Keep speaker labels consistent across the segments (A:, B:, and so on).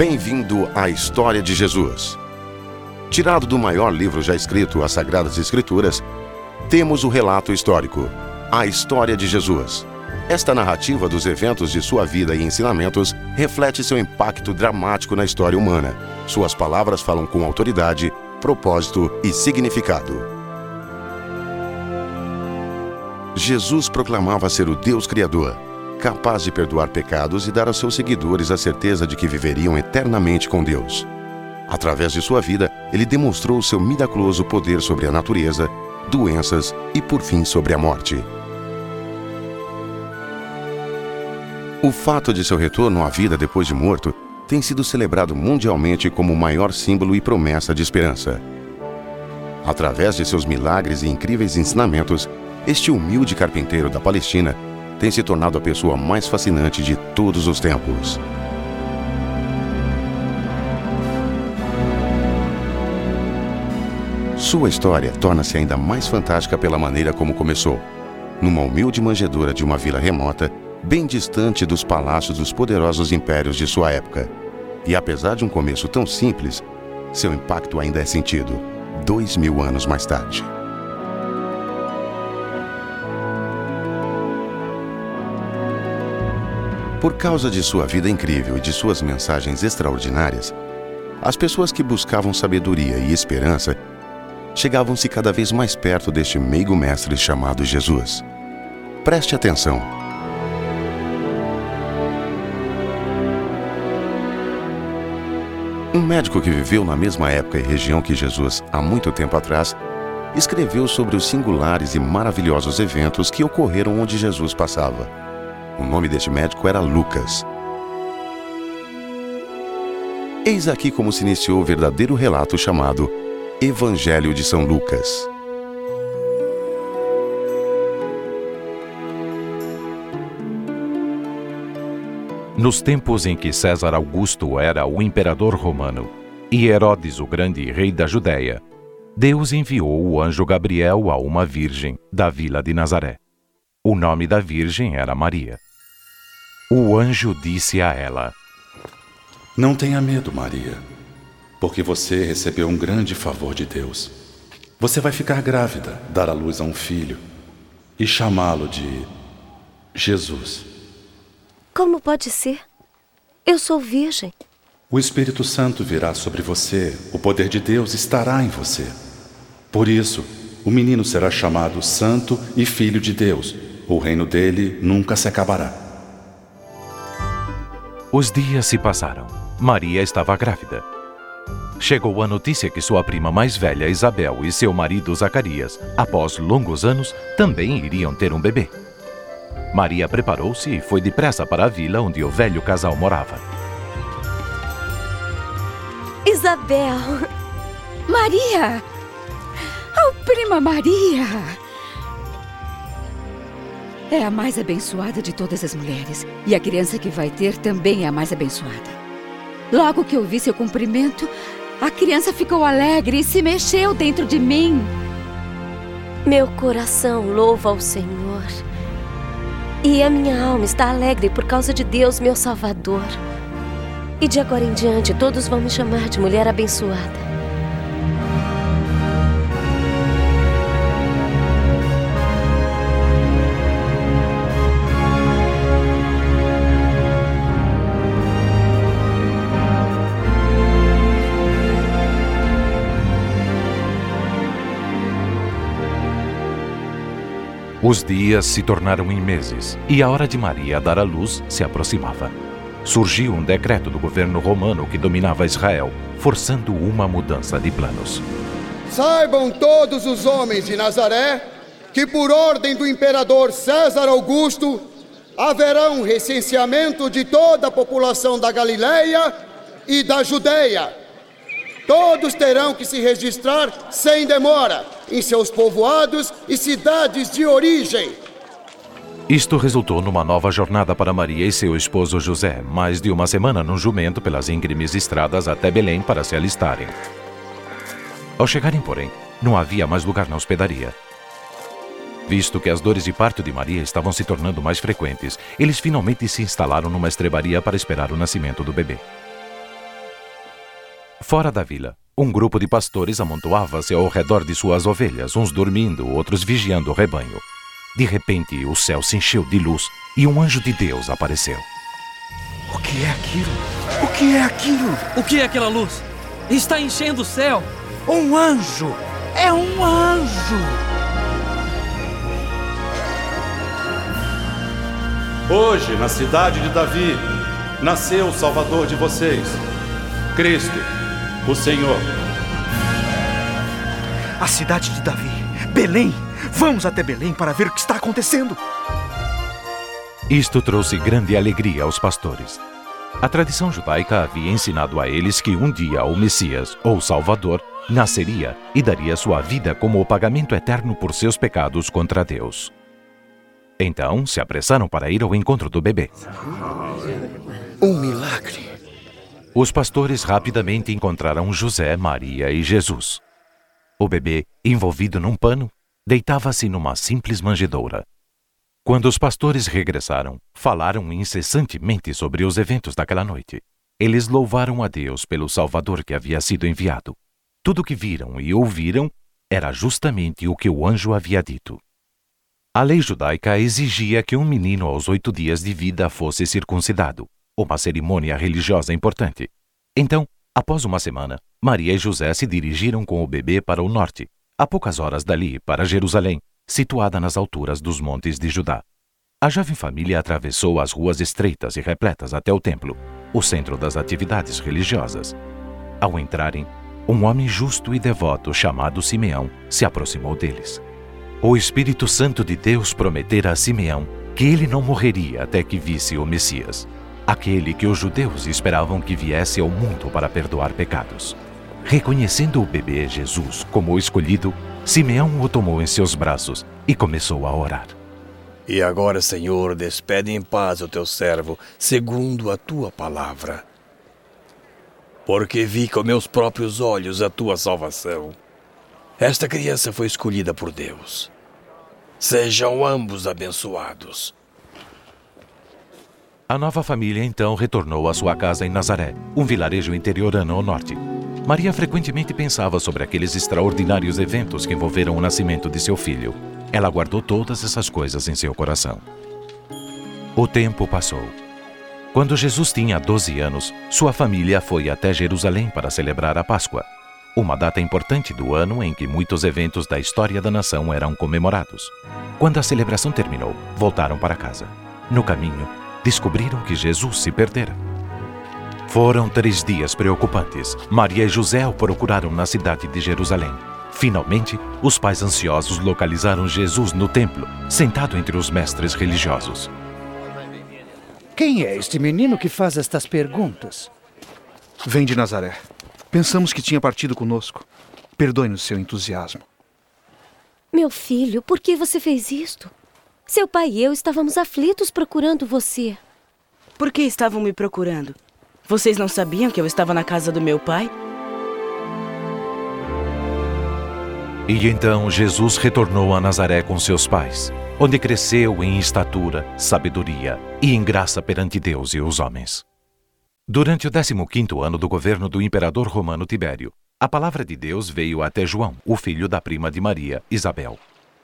A: Bem-vindo à história de Jesus. Tirado do maior livro já escrito, as Sagradas Escrituras, temos o relato histórico, a história de Jesus. Esta narrativa dos eventos de sua vida e ensinamentos reflete seu impacto dramático na história humana. Suas palavras falam com autoridade, propósito e significado. Jesus proclamava ser o Deus Criador, capaz de perdoar pecados e dar aos seus seguidores a certeza de que viveriam eternamente com Deus. Através de sua vida, ele demonstrou seu miraculoso poder sobre a natureza, doenças e, por fim, sobre a morte. O fato de seu retorno à vida depois de morto tem sido celebrado mundialmente como o maior símbolo e promessa de esperança. Através de seus milagres e incríveis ensinamentos, este humilde carpinteiro da Palestina tem se tornado a pessoa mais fascinante de todos os tempos. Sua história torna-se ainda mais fantástica pela maneira como começou. Numa humilde manjedoura de uma vila remota, bem distante dos palácios dos poderosos impérios de sua época. E apesar de um começo tão simples, seu impacto ainda é sentido, dois mil anos mais tarde. Por causa de sua vida incrível e de suas mensagens extraordinárias, as pessoas que buscavam sabedoria e esperança chegavam-se cada vez mais perto deste meigo mestre chamado Jesus. Preste atenção. Um médico que viveu na mesma época e região que Jesus há muito tempo atrás escreveu sobre os singulares e maravilhosos eventos que ocorreram onde Jesus passava. O nome deste médico era Lucas. Eis aqui como se iniciou o verdadeiro relato chamado Evangelho de São Lucas.
B: Nos tempos em que César Augusto era o imperador romano e Herodes o grande rei da Judéia, Deus enviou o anjo Gabriel a uma virgem da vila de Nazaré. O nome da virgem era Maria. O anjo disse a ela:
C: Não tenha medo, Maria, porque você recebeu um grande favor de Deus. Você vai ficar grávida, dar à luz a um filho e chamá-lo de Jesus.
D: Como pode ser? Eu sou virgem.
C: O Espírito Santo virá sobre você, o poder de Deus estará em você. Por isso, o menino será chamado Santo e Filho de Deus. O reino dele nunca se acabará.
B: Os dias se passaram. Maria estava grávida. Chegou a notícia que sua prima mais velha, Isabel, e seu marido Zacarias, após longos anos, também iriam ter um bebê. Maria preparou-se e foi depressa para a vila onde o velho casal morava.
D: Isabel!
E: Maria! Oh, prima Maria! É a mais abençoada de todas as mulheres. E a criança que vai ter também é a mais abençoada. Logo que ouvi seu cumprimento, a criança ficou alegre e se mexeu dentro de mim.
D: Meu coração louva ao Senhor. E a minha alma está alegre por causa de Deus, meu Salvador. E de agora em diante, todos vão me chamar de mulher abençoada.
B: Os dias se tornaram em meses e a hora de Maria dar à luz se aproximava. Surgiu um decreto do governo romano que dominava Israel, forçando uma mudança de planos.
F: Saibam todos os homens de Nazaré que, por ordem do imperador César Augusto, haverá um recenseamento de toda a população da Galileia e da Judéia Todos terão que se registrar sem demora em seus povoados e cidades de origem.
B: Isto resultou numa nova jornada para Maria e seu esposo José, mais de uma semana num jumento pelas íngremes estradas até Belém para se alistarem. Ao chegarem, porém, não havia mais lugar na hospedaria. Visto que as dores de parto de Maria estavam se tornando mais frequentes, eles finalmente se instalaram numa estrebaria para esperar o nascimento do bebê. Fora da vila, um grupo de pastores amontoava-se ao redor de suas ovelhas, uns dormindo, outros vigiando o rebanho. De repente, o céu se encheu de luz e um anjo de Deus apareceu.
G: O que é aquilo? O que é aquilo?
H: O que é aquela luz? Está enchendo o céu.
G: Um anjo! É um anjo!
C: Hoje, na cidade de Davi, nasceu o Salvador de vocês, Cristo, o Senhor.
G: A cidade de Davi, Belém. Vamos até Belém para ver o que está acontecendo.
B: Isto trouxe grande alegria aos pastores. A tradição judaica havia ensinado a eles que um dia o Messias, ou Salvador, nasceria e daria sua vida como o pagamento eterno por seus pecados contra Deus. Então se apressaram para ir ao encontro do bebê.
G: Um milagre.
B: Os pastores rapidamente encontraram José, Maria e Jesus. O bebê, envolvido num pano, deitava-se numa simples manjedoura. Quando os pastores regressaram, falaram incessantemente sobre os eventos daquela noite. Eles louvaram a Deus pelo Salvador que havia sido enviado. Tudo o que viram e ouviram era justamente o que o anjo havia dito. A lei judaica exigia que um menino aos oito dias de vida fosse circuncidado, uma cerimônia religiosa importante. Então, após uma semana, Maria e José se dirigiram com o bebê para o norte, a poucas horas dali, para Jerusalém, situada nas alturas dos montes de Judá. A jovem família atravessou as ruas estreitas e repletas até o templo, o centro das atividades religiosas. Ao entrarem, um homem justo e devoto chamado Simeão se aproximou deles. O Espírito Santo de Deus prometera a Simeão que ele não morreria até que visse o Messias, aquele que os judeus esperavam que viesse ao mundo para perdoar pecados. Reconhecendo o bebê Jesus como o escolhido, Simeão o tomou em seus braços e começou a orar.
I: E agora, Senhor, despede em paz o teu servo, segundo a tua palavra. Porque vi com meus próprios olhos a tua salvação. Esta criança foi escolhida por Deus. Sejam ambos abençoados.
B: A nova família então retornou à sua casa em Nazaré, um vilarejo interiorano ao norte. Maria frequentemente pensava sobre aqueles extraordinários eventos que envolveram o nascimento de seu filho. Ela guardou todas essas coisas em seu coração. O tempo passou. Quando Jesus tinha 12 anos, sua família foi até Jerusalém para celebrar a Páscoa, uma data importante do ano em que muitos eventos da história da nação eram comemorados. Quando a celebração terminou, voltaram para casa. No caminho, descobriram que Jesus se perdera. Foram três dias preocupantes. Maria e José o procuraram na cidade de Jerusalém. Finalmente, os pais ansiosos localizaram Jesus no templo, sentado entre os mestres religiosos.
J: Quem é este menino que faz estas perguntas?
G: Vem de Nazaré. Pensamos que tinha partido conosco. Perdoe-nos seu entusiasmo.
D: Meu filho, por que você fez isto? Seu pai e eu estávamos aflitos procurando você.
K: Por que estavam me procurando? Vocês não sabiam que eu estava na casa do meu pai?
B: E então Jesus retornou a Nazaré com seus pais, onde cresceu em estatura, sabedoria e em graça perante Deus e os homens. Durante o 15º ano do governo do imperador romano Tibério, a palavra de Deus veio até João, o filho da prima de Maria, Isabel.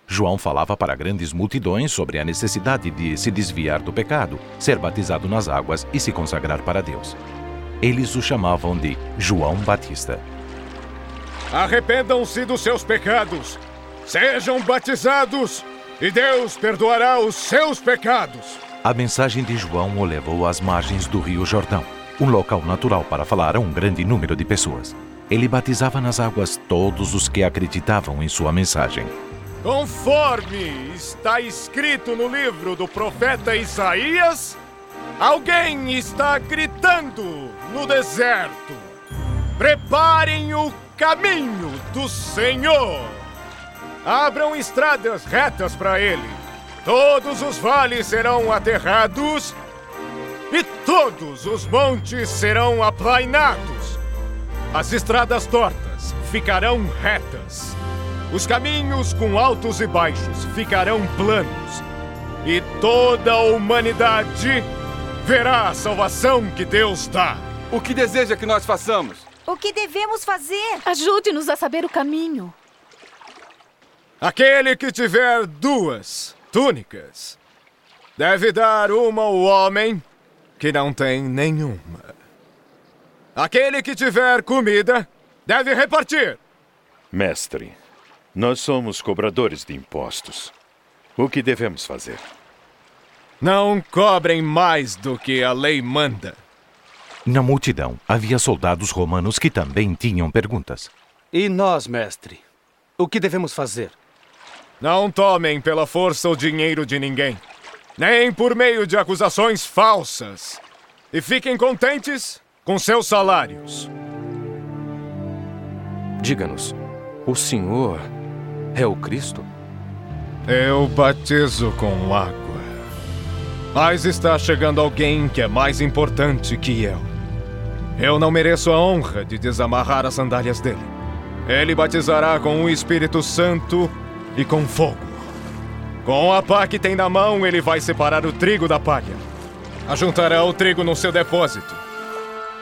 B: João falava para grandes multidões sobre a necessidade de se desviar do pecado, ser batizado nas águas e se consagrar para Deus. Eles o chamavam de João Batista.
L: Arrependam-se dos seus pecados, sejam batizados, e Deus perdoará os seus pecados.
B: A mensagem de João o levou às margens do Rio Jordão, um local natural para falar a um grande número de pessoas. Ele batizava nas águas todos os que acreditavam em sua mensagem.
L: Conforme está escrito no livro do profeta Isaías, alguém está gritando no deserto: Preparem o caminho do Senhor. Abram estradas retas para ele. Todos os vales serão aterrados e todos os montes serão aplainados. As estradas tortas ficarão retas. Os caminhos com altos e baixos ficarão planos. E toda a humanidade verá a salvação que Deus dá.
M: O que deseja que nós façamos? O que devemos fazer?
N: Ajude-nos a saber o caminho.
L: Aquele que tiver duas túnicas deve dar uma ao homem que não tem nenhuma. Aquele que tiver comida deve repartir.
O: Mestre, nós somos cobradores de impostos. O que devemos fazer?
L: Não cobrem mais do que a lei manda.
B: Na multidão havia soldados romanos que também tinham perguntas.
P: E nós, mestre? O que devemos fazer?
L: Não tomem pela força o dinheiro de ninguém, nem por meio de acusações falsas. E fiquem contentes com seus salários.
P: Diga-nos, o senhor é o Cristo?
L: Eu batizo com água. Mas está chegando alguém que é mais importante que eu. Eu não mereço a honra de desamarrar as sandálias dele. Ele batizará com o Espírito Santo e com fogo. Com a pá que tem na mão, ele vai separar o trigo da palha. Ajuntará o trigo no seu depósito.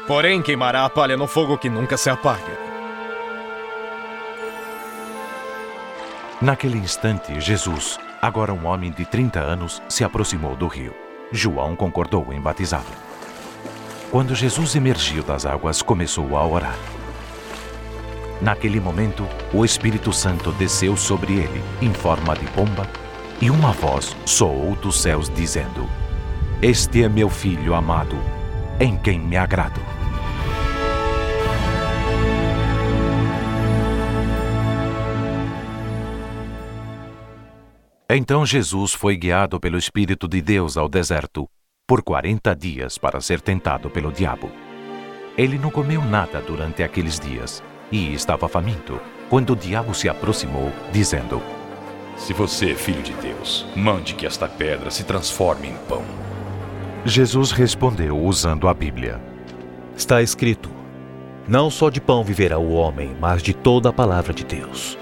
L: Porém, queimará a palha no fogo que nunca se apaga.
B: Naquele instante, Jesus, agora um homem de 30 anos, se aproximou do rio. João concordou em batizá-lo. Quando Jesus emergiu das águas, começou a orar. Naquele momento, o Espírito Santo desceu sobre ele, em forma de pomba, e uma voz soou dos céus dizendo: Este é meu filho amado, em quem me agrado. Então Jesus foi guiado pelo Espírito de Deus ao deserto por quarenta dias para ser tentado pelo diabo. Ele não comeu nada durante aqueles dias e estava faminto quando o diabo se aproximou, dizendo:
O: Se você é filho de Deus, mande que esta pedra se transforme em pão.
B: Jesus respondeu usando a Bíblia:
Q: Está escrito: Não só de pão viverá o homem, mas de toda a palavra de Deus.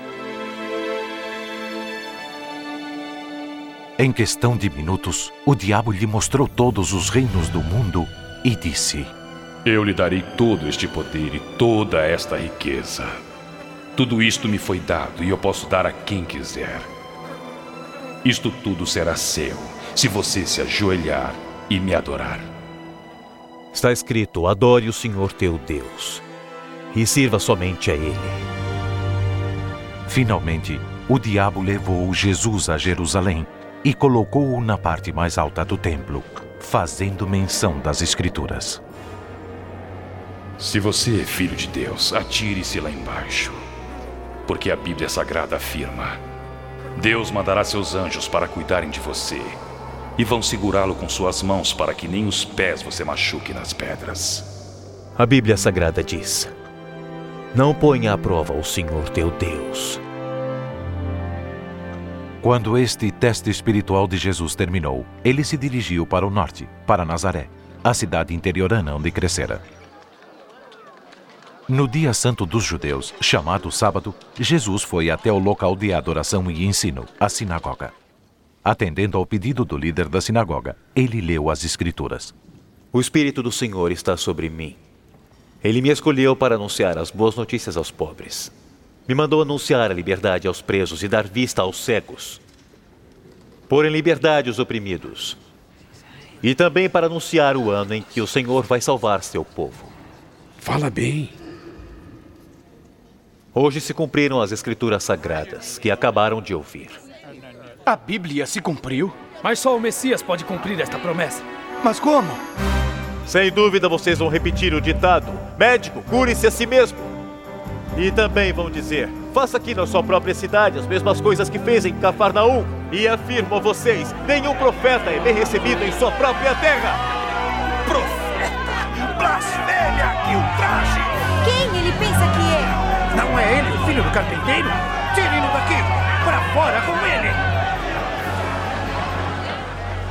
B: Em questão de minutos, o diabo lhe mostrou todos os reinos do mundo e disse:
O: Eu lhe darei todo este poder e toda esta riqueza. Tudo isto me foi dado e eu posso dar a quem quiser. Isto tudo será seu, se você se ajoelhar e me adorar.
Q: Está escrito: Adore o Senhor teu Deus e sirva somente a Ele.
B: Finalmente, o diabo levou Jesus a Jerusalém e colocou-o na parte mais alta do templo, fazendo menção das Escrituras.
O: Se você é filho de Deus, atire-se lá embaixo. Porque a Bíblia Sagrada afirma: Deus mandará seus anjos para cuidarem de você e vão segurá-lo com suas mãos para que nem os pés você machuque nas pedras.
Q: A Bíblia Sagrada diz: Não ponha à prova o Senhor teu Deus.
B: Quando este teste espiritual de Jesus terminou, ele se dirigiu para o norte, para Nazaré, a cidade interiorana onde crescera. No dia santo dos judeus, chamado sábado, Jesus foi até o local de adoração e ensino, a sinagoga. Atendendo ao pedido do líder da sinagoga, ele leu as Escrituras.
Q: O Espírito do Senhor está sobre mim. Ele me escolheu para anunciar as boas notícias aos pobres. Me mandou anunciar a liberdade aos presos e dar vista aos cegos. Pôr em liberdade os oprimidos. E também para anunciar o ano em que o Senhor vai salvar seu povo.
R: Fala bem.
Q: Hoje se cumpriram as escrituras sagradas que acabaram de ouvir.
P: A Bíblia se cumpriu?
H: Mas só o Messias pode cumprir esta promessa.
P: Mas como?
Q: Sem dúvida vocês vão repetir o ditado: médico, cure-se a si mesmo. E também vão dizer: faça aqui na sua própria cidade as mesmas coisas que fez em Cafarnaum. E afirmo a vocês: nenhum profeta é bem recebido em sua própria terra.
R: Profeta! Blasfêmia! Que ultraje!
M: Quem ele pensa que é?
R: Não é ele o filho do carpinteiro? Tirem-no daqui! Para fora com ele!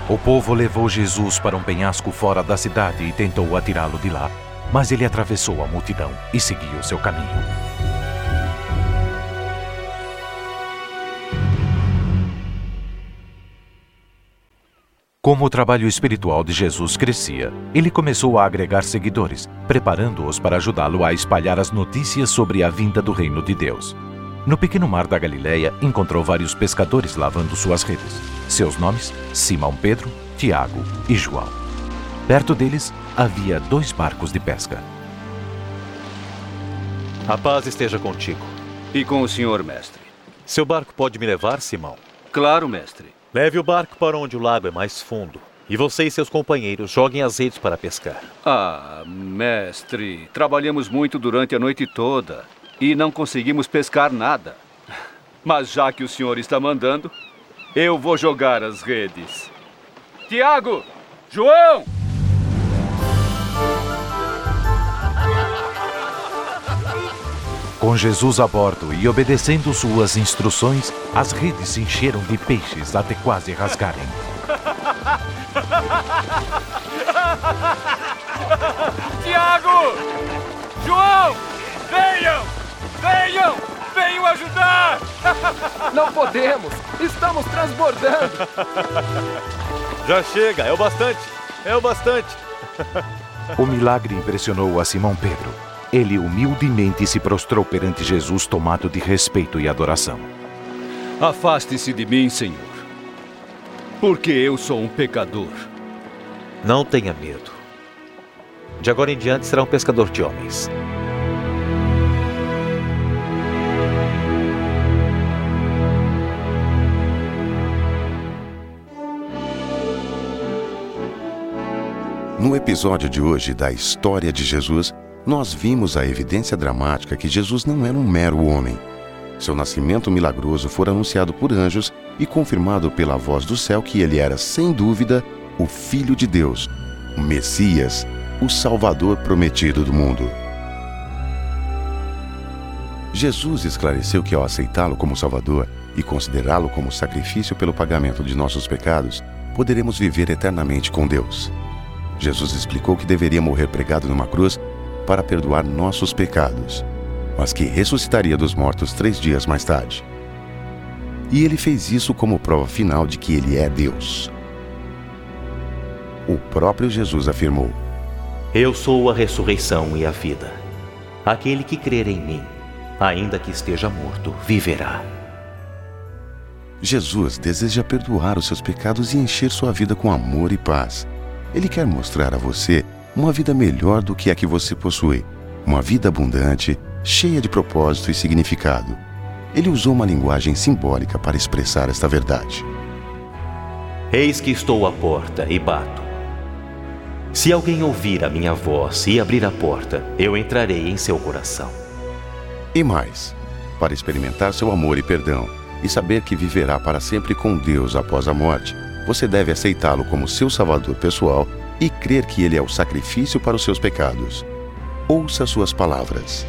B: O povo levou Jesus para um penhasco fora da cidade e tentou atirá-lo de lá, mas ele atravessou a multidão e seguiu seu caminho. Como o trabalho espiritual de Jesus crescia, ele começou a agregar seguidores, preparando-os para ajudá-lo a espalhar as notícias sobre a vinda do reino de Deus. No pequeno mar da Galileia, encontrou vários pescadores lavando suas redes. Seus nomes: Simão Pedro, Tiago e João. Perto deles havia dois barcos de pesca.
Q: A paz esteja contigo.
S: E com o senhor, mestre.
Q: Seu barco pode me levar, Simão?
S: Claro, mestre.
Q: Leve o barco para onde o lago é mais fundo. E você e seus companheiros joguem as redes para pescar.
S: Ah, mestre, trabalhamos muito durante a noite toda e não conseguimos pescar nada. Mas já que o senhor está mandando, eu vou jogar as redes. Tiago! João!
B: Com Jesus a bordo e obedecendo suas instruções, as redes se encheram de peixes até quase rasgarem.
R: Tiago! João! Venham! Venham! Venham ajudar!
T: Não podemos! Estamos transbordando!
Q: Já chega, é o bastante! É o bastante!
B: O milagre impressionou a Simão Pedro. Ele humildemente se prostrou perante Jesus, tomado de respeito e adoração.
S: Afaste-se de mim, Senhor, porque eu sou um pecador.
Q: Não tenha medo. De agora em diante será um pescador de homens.
A: No episódio de hoje da História de Jesus, nós vimos a evidência dramática que Jesus não era um mero homem. Seu nascimento milagroso foi anunciado por anjos e confirmado pela voz do céu que ele era, sem dúvida, o Filho de Deus, o Messias, o Salvador prometido do mundo. Jesus esclareceu que ao aceitá-lo como Salvador e considerá-lo como sacrifício pelo pagamento de nossos pecados, poderemos viver eternamente com Deus. Jesus explicou que deveria morrer pregado numa cruz para perdoar nossos pecados, mas que ressuscitaria dos mortos três dias mais tarde. E ele fez isso como prova final de que ele é Deus. O próprio Jesus afirmou:
Q: Eu sou a ressurreição e a vida. Aquele que crer em mim, ainda que esteja morto, viverá.
A: Jesus deseja perdoar os seus pecados e encher sua vida com amor e paz. Ele quer mostrar a você uma vida melhor do que a que você possui, uma vida abundante, cheia de propósito e significado. Ele usou uma linguagem simbólica para expressar esta verdade.
Q: Eis que estou à porta e bato. Se alguém ouvir a minha voz e abrir a porta, eu entrarei em seu coração.
A: E mais, para experimentar seu amor e perdão e saber que viverá para sempre com Deus após a morte, você deve aceitá-lo como seu salvador pessoal e crer que ele é o sacrifício para os seus pecados. Ouça suas palavras.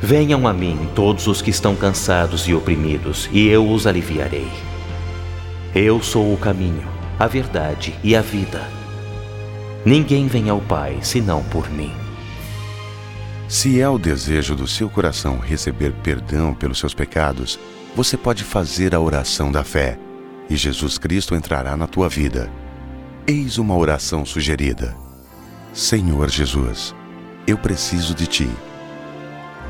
Q: Venham a mim todos os que estão cansados e oprimidos, e eu os aliviarei. Eu sou o caminho, a verdade e a vida. Ninguém vem ao Pai senão por mim.
A: Se é o desejo do seu coração receber perdão pelos seus pecados, você pode fazer a oração da fé e Jesus Cristo entrará na tua vida. Eis uma oração sugerida: Senhor Jesus, eu preciso de ti.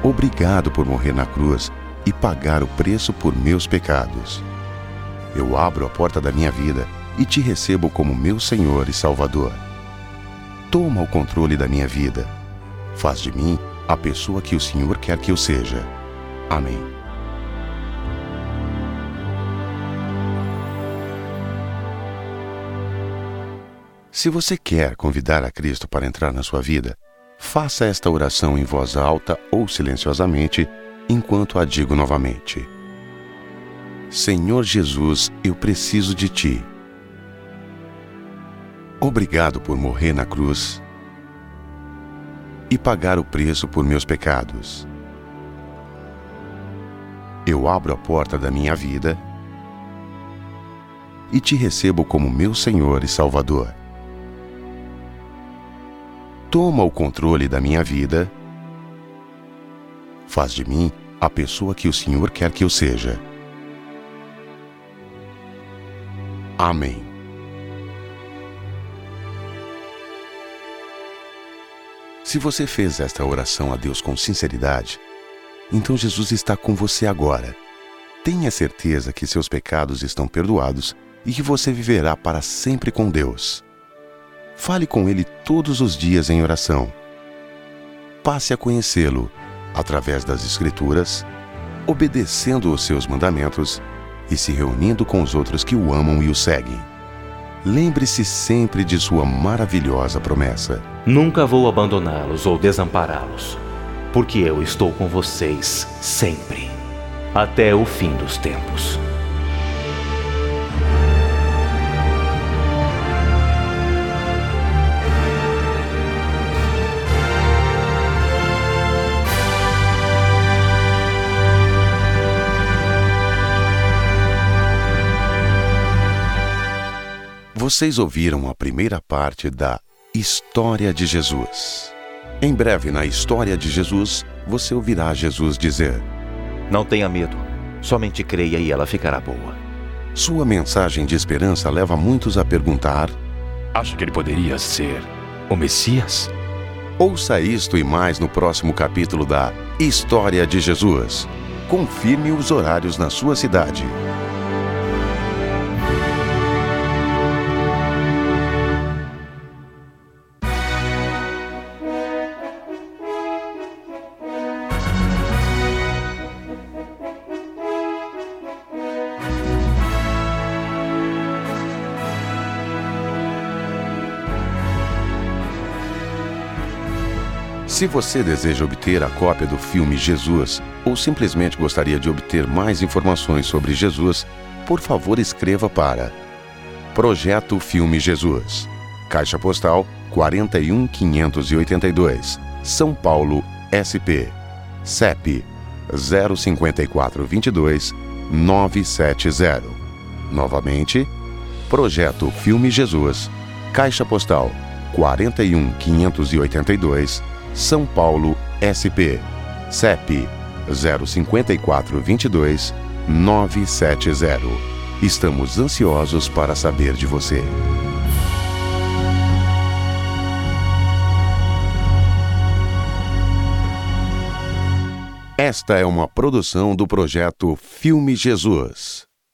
A: Obrigado por morrer na cruz e pagar o preço por meus pecados. Eu abro a porta da minha vida e te recebo como meu Senhor e Salvador. Toma o controle da minha vida. Faz de mim a pessoa que o Senhor quer que eu seja. Amém. Se você quer convidar a Cristo para entrar na sua vida, faça esta oração em voz alta ou silenciosamente, enquanto a digo novamente. Senhor Jesus, eu preciso de ti. Obrigado por morrer na cruz e pagar o preço por meus pecados. Eu abro a porta da minha vida e te recebo como meu Senhor e Salvador toma o controle da minha vida, faz de mim a pessoa que o Senhor quer que eu seja. Amém. Se você fez esta oração a Deus com sinceridade, então Jesus está com você agora. Tenha certeza que seus pecados estão perdoados e que você viverá para sempre com Deus. Fale com Ele todos os dias em oração. Passe a conhecê-lo através das Escrituras, obedecendo os seus mandamentos e se reunindo com os outros que o amam e o seguem. Lembre-se sempre de sua maravilhosa promessa.
Q: Nunca vou abandoná-los ou desampará-los, porque eu estou com vocês sempre, até o fim dos tempos.
A: Vocês ouviram a primeira parte da História de Jesus. Em breve, na História de Jesus, você ouvirá Jesus dizer:
Q: Não tenha medo, somente creia e ela ficará boa.
A: Sua mensagem de esperança leva muitos a perguntar:
O: Acha que ele poderia ser o Messias?
A: Ouça isto e mais no próximo capítulo da História de Jesus. Confirme os horários na sua cidade. Se você deseja obter a cópia do filme Jesus ou simplesmente gostaria de obter mais informações sobre Jesus, por favor escreva para Projeto Filme Jesus, Caixa Postal 41582, São Paulo, SP, CEP 05422 970. Novamente, Projeto Filme Jesus, Caixa Postal 41582, são Paulo, SP, CEP 05422 970. Estamos ansiosos para saber de você. Esta é uma produção do projeto Filme Jesus.